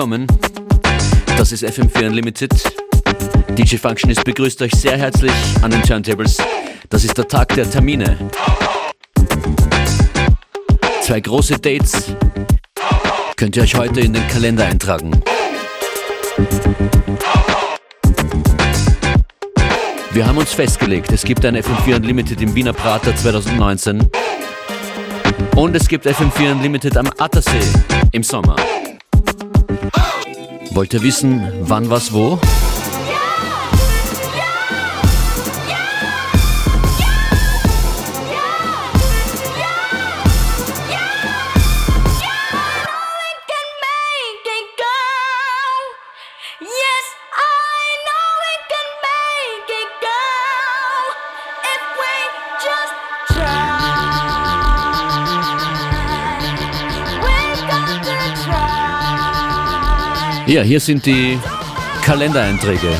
Willkommen. Das ist FM4 Unlimited. DJ Functionist begrüßt euch sehr herzlich an den Turntables. Das ist der Tag der Termine. Zwei große Dates könnt ihr euch heute in den Kalender eintragen. Wir haben uns festgelegt, es gibt ein FM4 Unlimited im Wiener Prater 2019 und es gibt FM4 Unlimited am Attersee im Sommer. Wollt ihr wissen, wann was wo? Ja, hier sind die Kalendereinträge.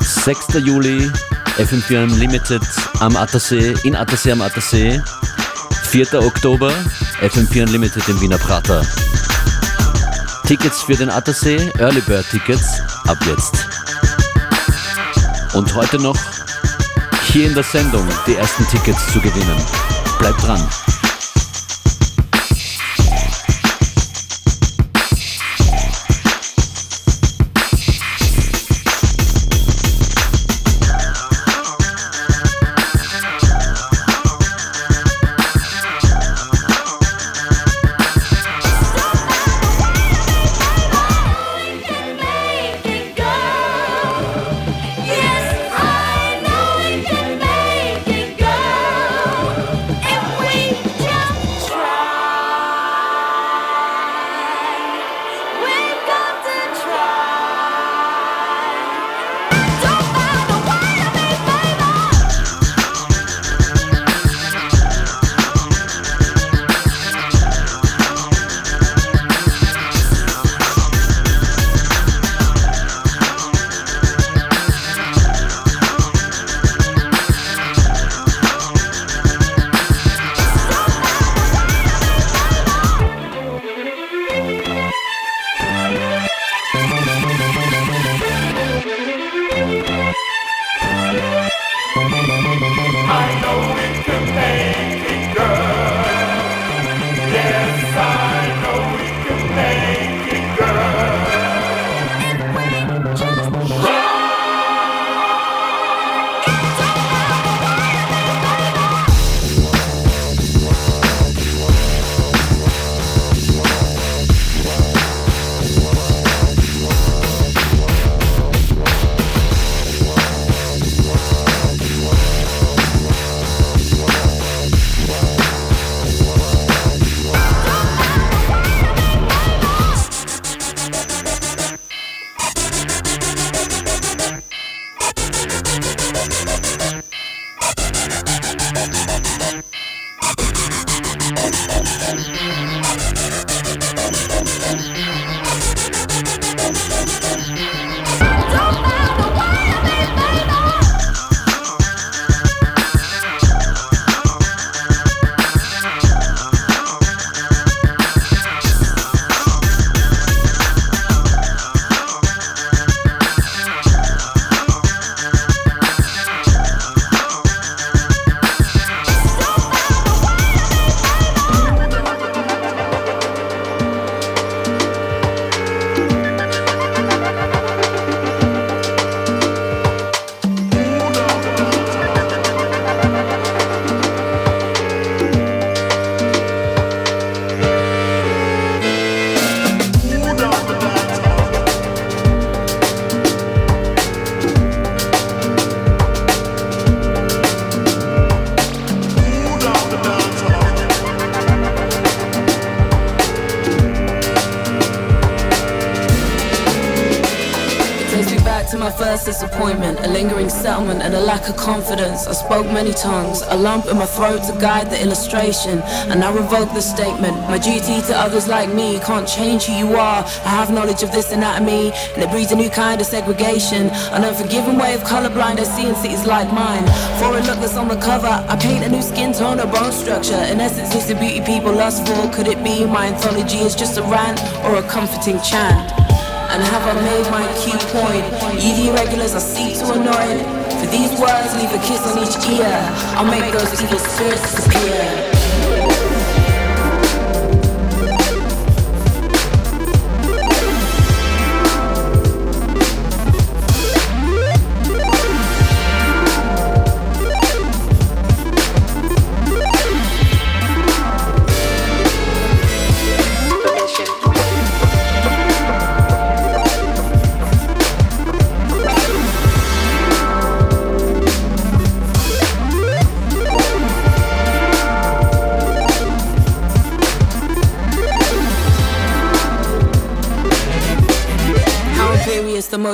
6. Juli, FM4 Unlimited am Attersee, in Attersee am Attersee. 4. Oktober, FM4 Unlimited im Wiener Prater. Tickets für den Attersee, Early Bird Tickets, ab jetzt. Und heute noch hier in der Sendung die ersten Tickets zu gewinnen. Bleibt dran. Of confidence. I spoke many tongues, a lump in my throat to guide the illustration, and I revoke the statement. My duty to others like me can't change who you are. I have knowledge of this anatomy, and it breeds a new kind of segregation. An unforgiving way of colorblind I see in cities like mine. For a look that's on the cover, I paint a new skin tone or bone structure. In essence, it's the beauty people lust for. Could it be my anthology is just a rant or a comforting chant? And have I made my key point? Ye the irregulars I seek to annoy. For these words, leave a kiss on each ear. I'll make those evil spirits disappear.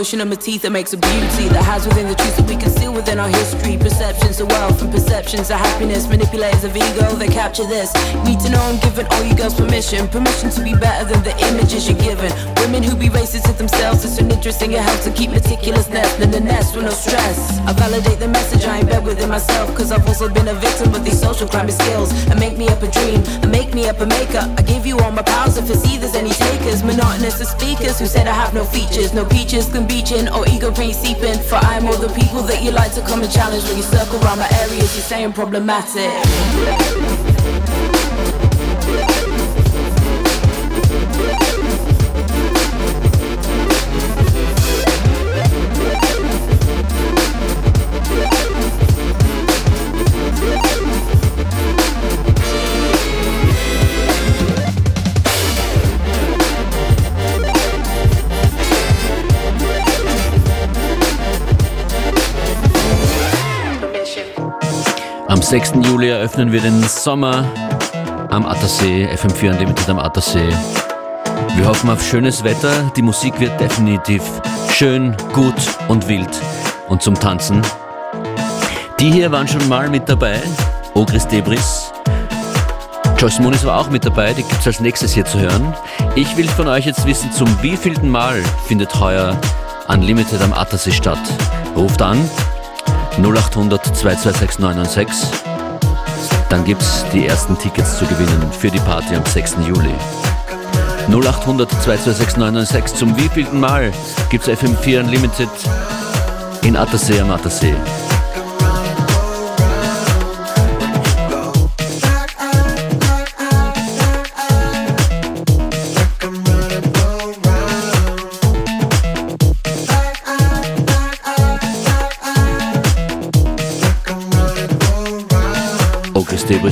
Motion of my teeth that makes a beauty that has within the truth that we conceal within our history. Perceptions of wealth and perceptions of happiness. Manipulators of ego that capture this. Need to know I'm giving all you girls permission. Permission to be better than the images you're given. Women who be racist to themselves. It's an interesting it helps to keep meticulousness in the nest with no stress. I validate the message I embed within myself. Cause I've also been a victim of these social crime skills. And make me up a dream. And make me up a maker. I give you all my powers if it's there's any takers. Monotonous as speakers who said I have no features. No peaches can or ego paint seeping. For I'm all the people that you like to come and challenge when you circle around my areas. You're saying problematic. 6. Juli eröffnen wir den Sommer am Attersee, FM4 Unlimited am Attersee. Wir hoffen auf schönes Wetter. Die Musik wird definitiv schön, gut und wild und zum Tanzen. Die hier waren schon mal mit dabei. Ogris Debris. Joyce Moonis war auch mit dabei, die gibt es als nächstes hier zu hören. Ich will von euch jetzt wissen, zum wievielten Mal findet heuer Unlimited am Attersee statt. Ruft an 0800 226 996. Dann gibt es die ersten Tickets zu gewinnen für die Party am 6. Juli. 0800 226 996. Zum wievielten Mal gibt es FM4 Unlimited in Attersee am Attersee?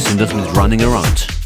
Sind das mit Running Around.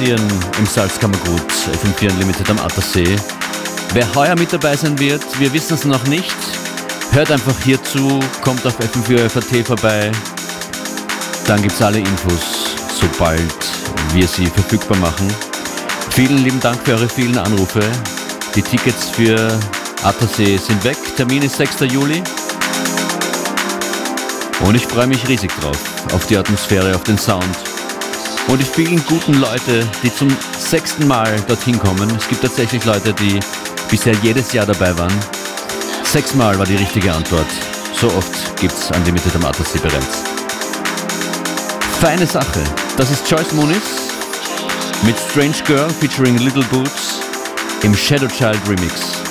Passieren im Salzkammergut, FM4 Unlimited am Attersee. Wer heuer mit dabei sein wird, wir wissen es noch nicht. Hört einfach hierzu, kommt auf FM4 FAT vorbei. Dann gibt es alle Infos, sobald wir sie verfügbar machen. Vielen lieben Dank für eure vielen Anrufe. Die Tickets für Attersee sind weg. Termin ist 6. Juli. Und ich freue mich riesig drauf, auf die Atmosphäre, auf den Sound und die vielen guten Leute, die zum sechsten Mal dorthin kommen. Es gibt tatsächlich Leute, die bisher jedes Jahr dabei waren. Sechsmal war die richtige Antwort. So oft gibt's Unlimited am bereits. Feine Sache. Das ist Joyce Muniz mit Strange Girl featuring Little Boots im Shadow Child Remix.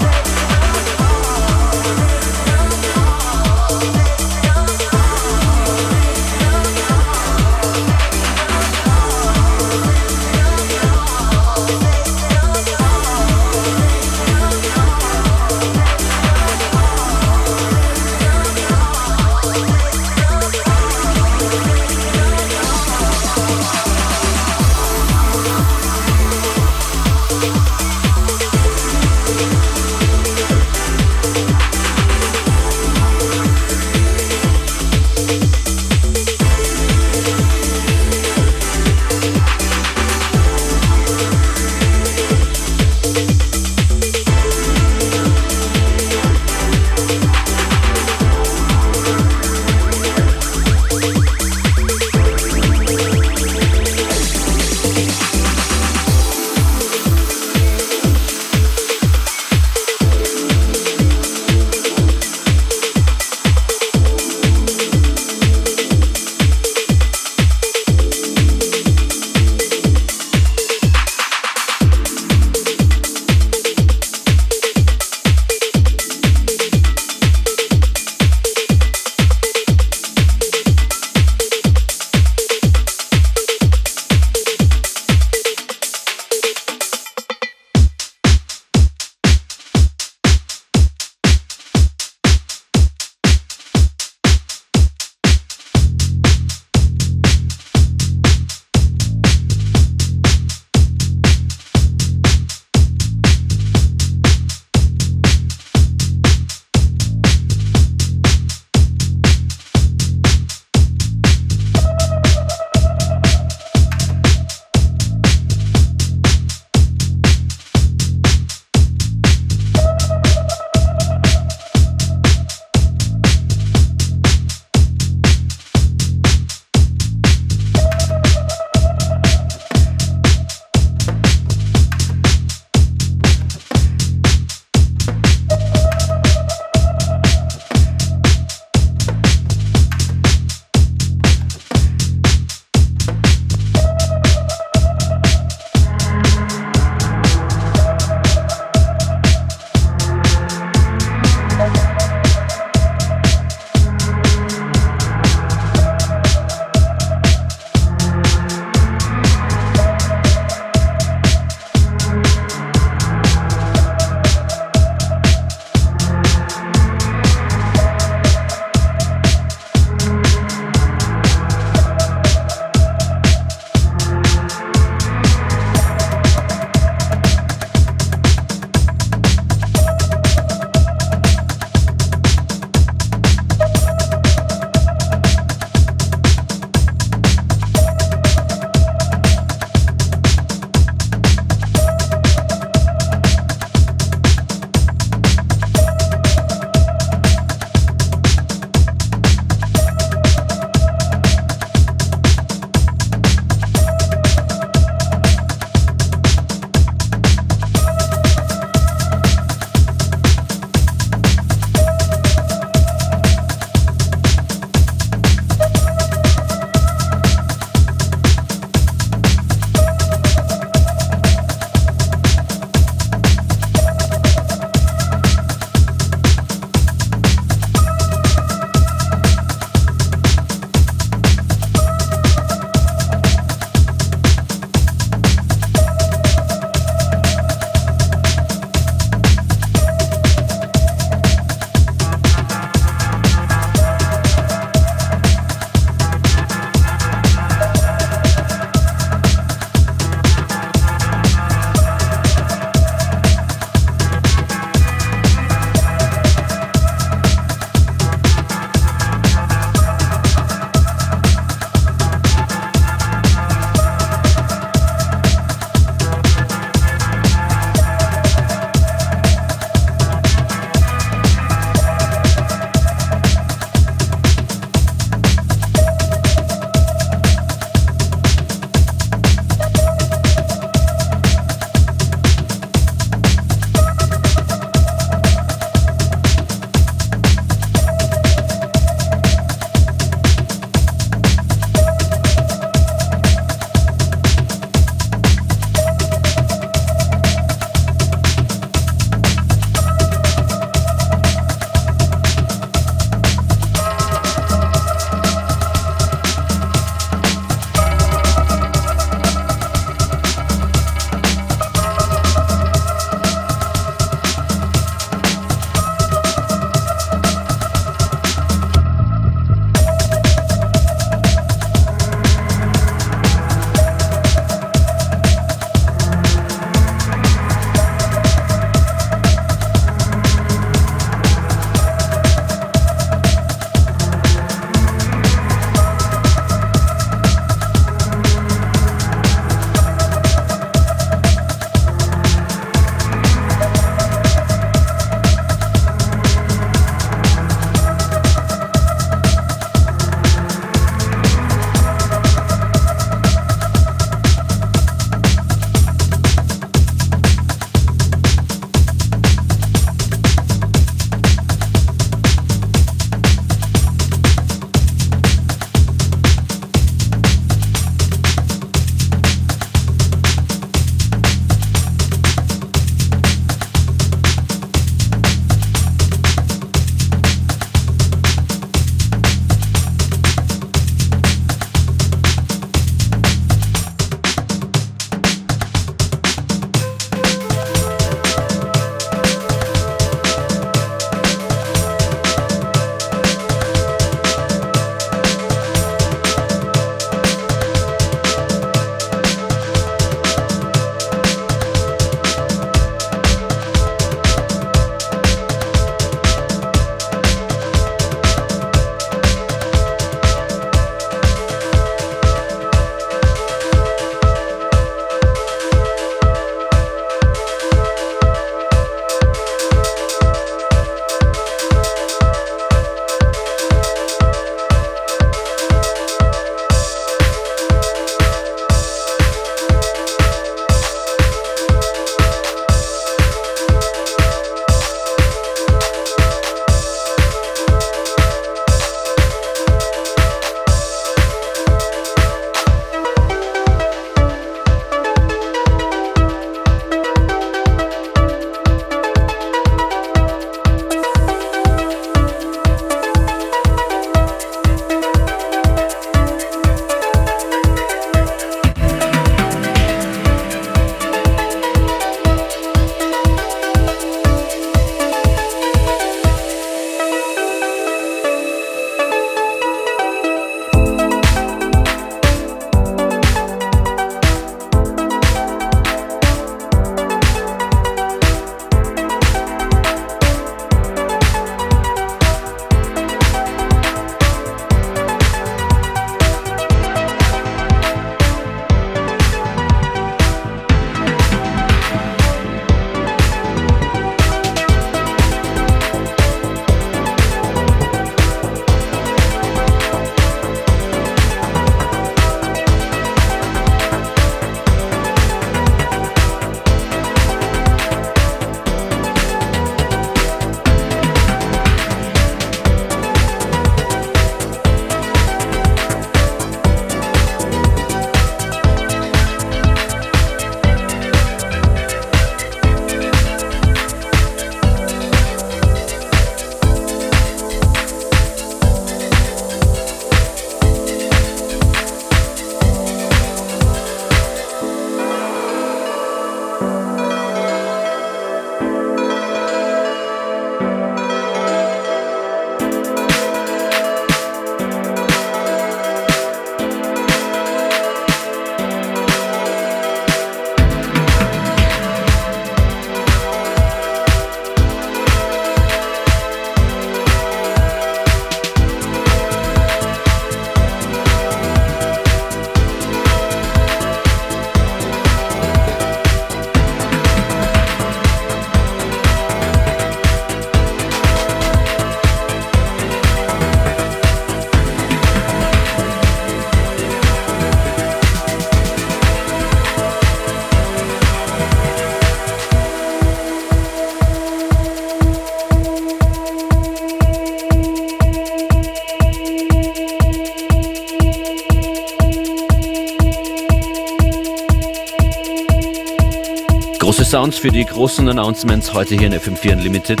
Für die großen Announcements heute hier in FM4 Unlimited.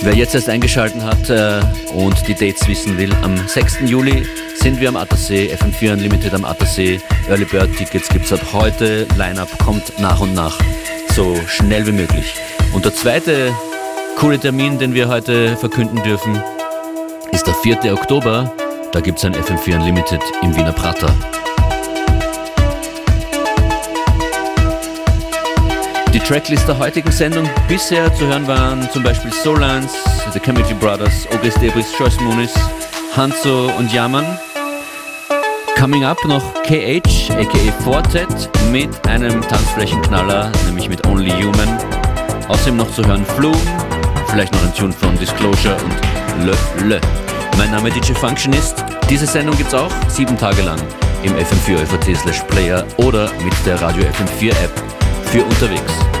Wer jetzt erst eingeschaltet hat äh, und die Dates wissen will, am 6. Juli sind wir am Attersee, FM4 Unlimited am Attersee. Early Bird Tickets gibt es ab heute. Line-Up kommt nach und nach so schnell wie möglich. Und der zweite coole Termin, den wir heute verkünden dürfen, ist der 4. Oktober. Da gibt es ein FM4 Unlimited im Wiener Prater. Tracklist der heutigen Sendung bisher zu hören waren zum Beispiel Solans, The Chemical Brothers, Ogris Debris, Joyce Moonis, Hanzo und Yaman. Coming up noch KH, aka Fortet, mit einem Tanzflächenknaller, nämlich mit Only Human. Außerdem noch zu hören Flume, vielleicht noch ein Tune von Disclosure und Le Le. Mein Name DJ Functionist. Diese Sendung gibt's auch sieben Tage lang im FM4 FAT slash Player oder mit der Radio FM4 App für unterwegs.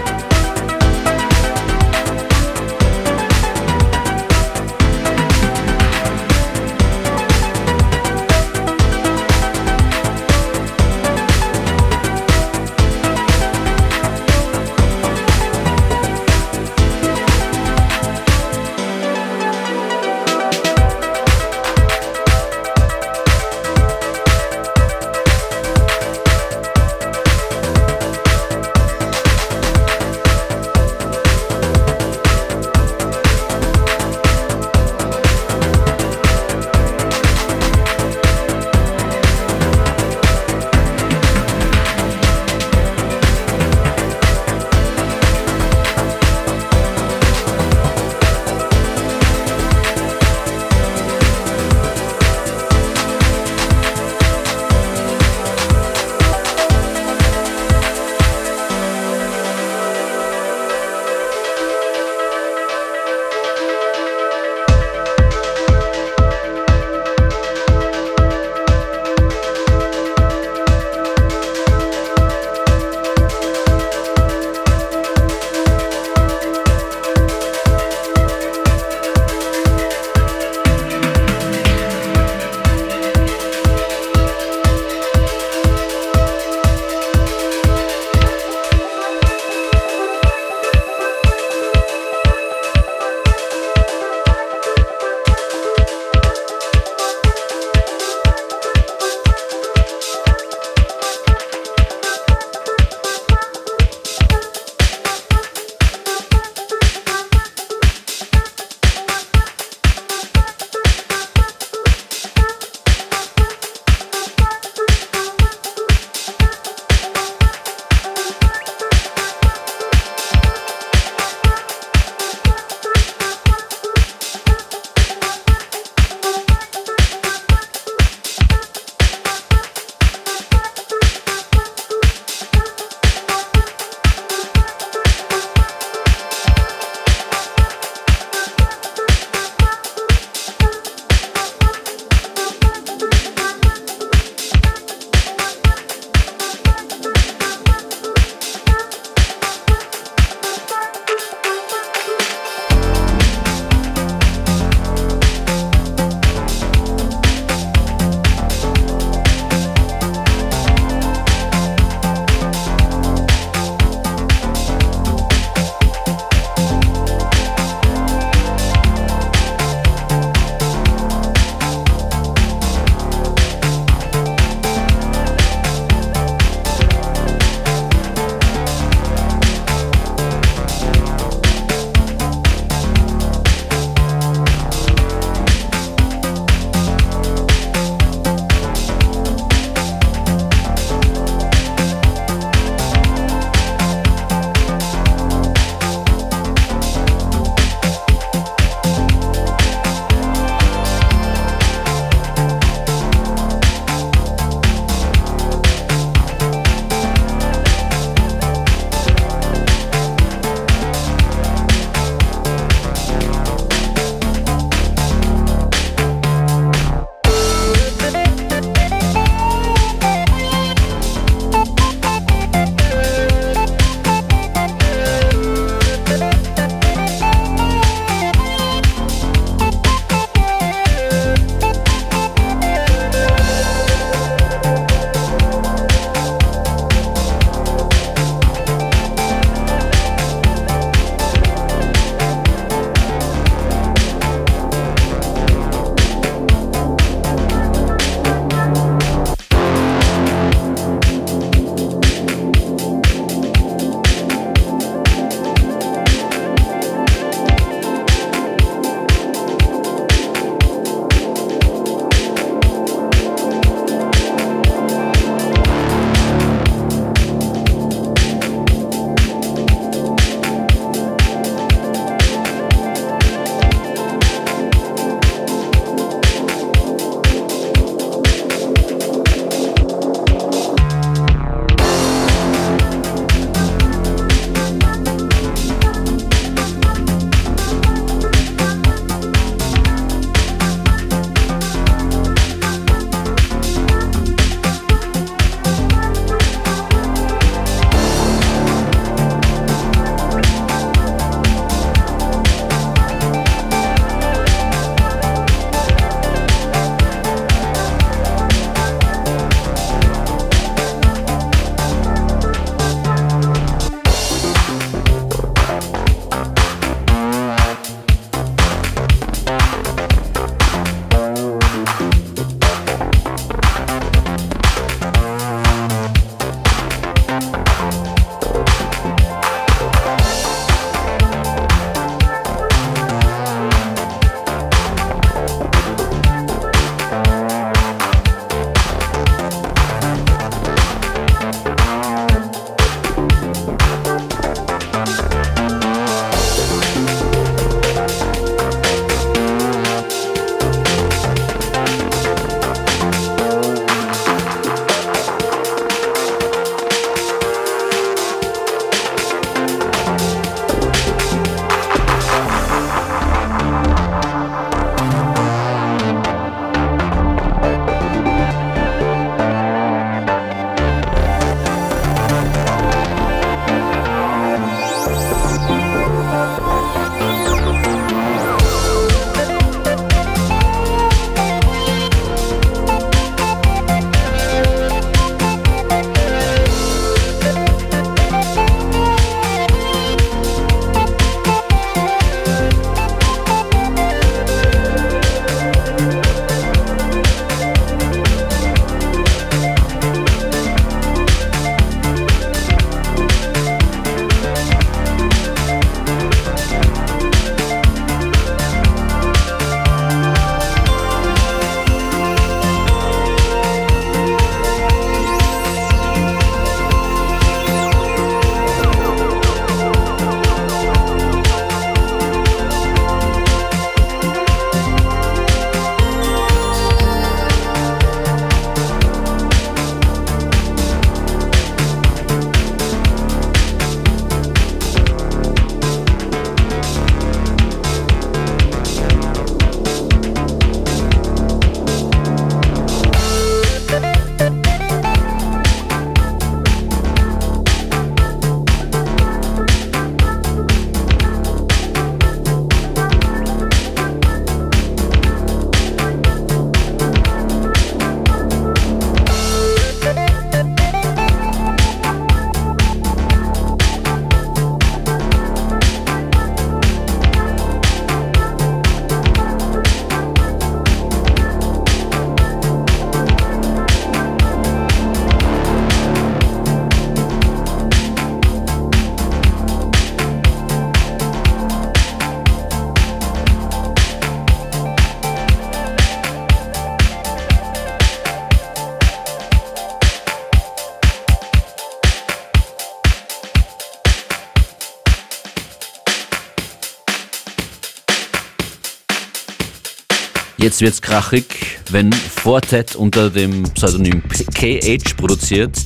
Jetzt wird's krachig, wenn Fortet unter dem Pseudonym KH produziert,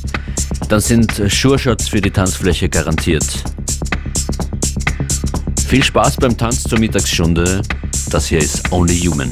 dann sind Sure-Shots für die Tanzfläche garantiert. Viel Spaß beim Tanz zur Mittagsstunde. Das hier ist Only Human.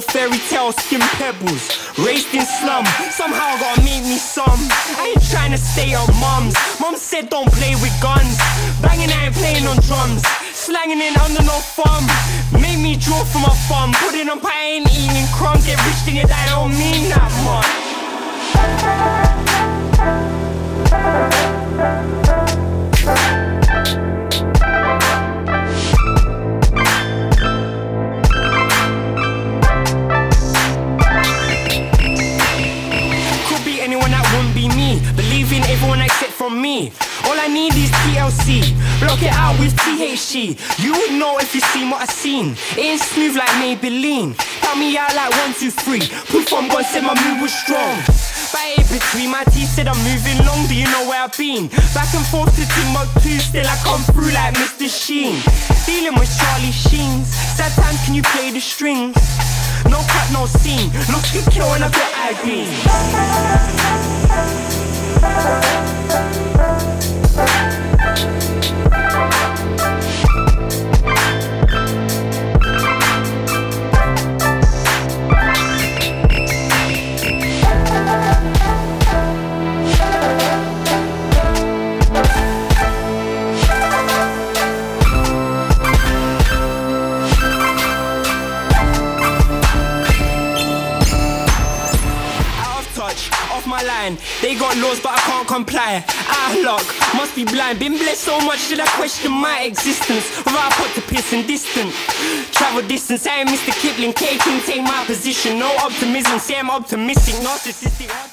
Fairy tale skin pebbles. Raised in slum, somehow I gotta make me some. I ain't trying to stay on mums. Mom said don't play with guns. Banging, I ain't playing on drums. Slanging in under no thumb. Make me draw from my thumb. Putting on pie, ain't eating crumbs. Get rich, think that don't mean that much. Except from me. All I need is TLC. Block it out with THC. You would know if you seen what I seen. It ain't smooth like Maybelline. Count me out like one, two, three. Proof I'm gonna say my move was strong. It between my teeth, said I'm moving long. Do you know where I've been? Back and forth to Timbuktu, still I come through like Mr. Sheen. Dealing with Charlie Sheens. Sad can you play the strings? No cut, no scene. Looks good kill when I got eye green. Thank They got laws, but I can't comply. Ah, Outlook, must be blind. Been blessed so much that I question my existence. Without put to piss and distant. Travel distance, I am Mr. Kipling. K King, take my position. No optimism, say I'm optimistic, narcissistic.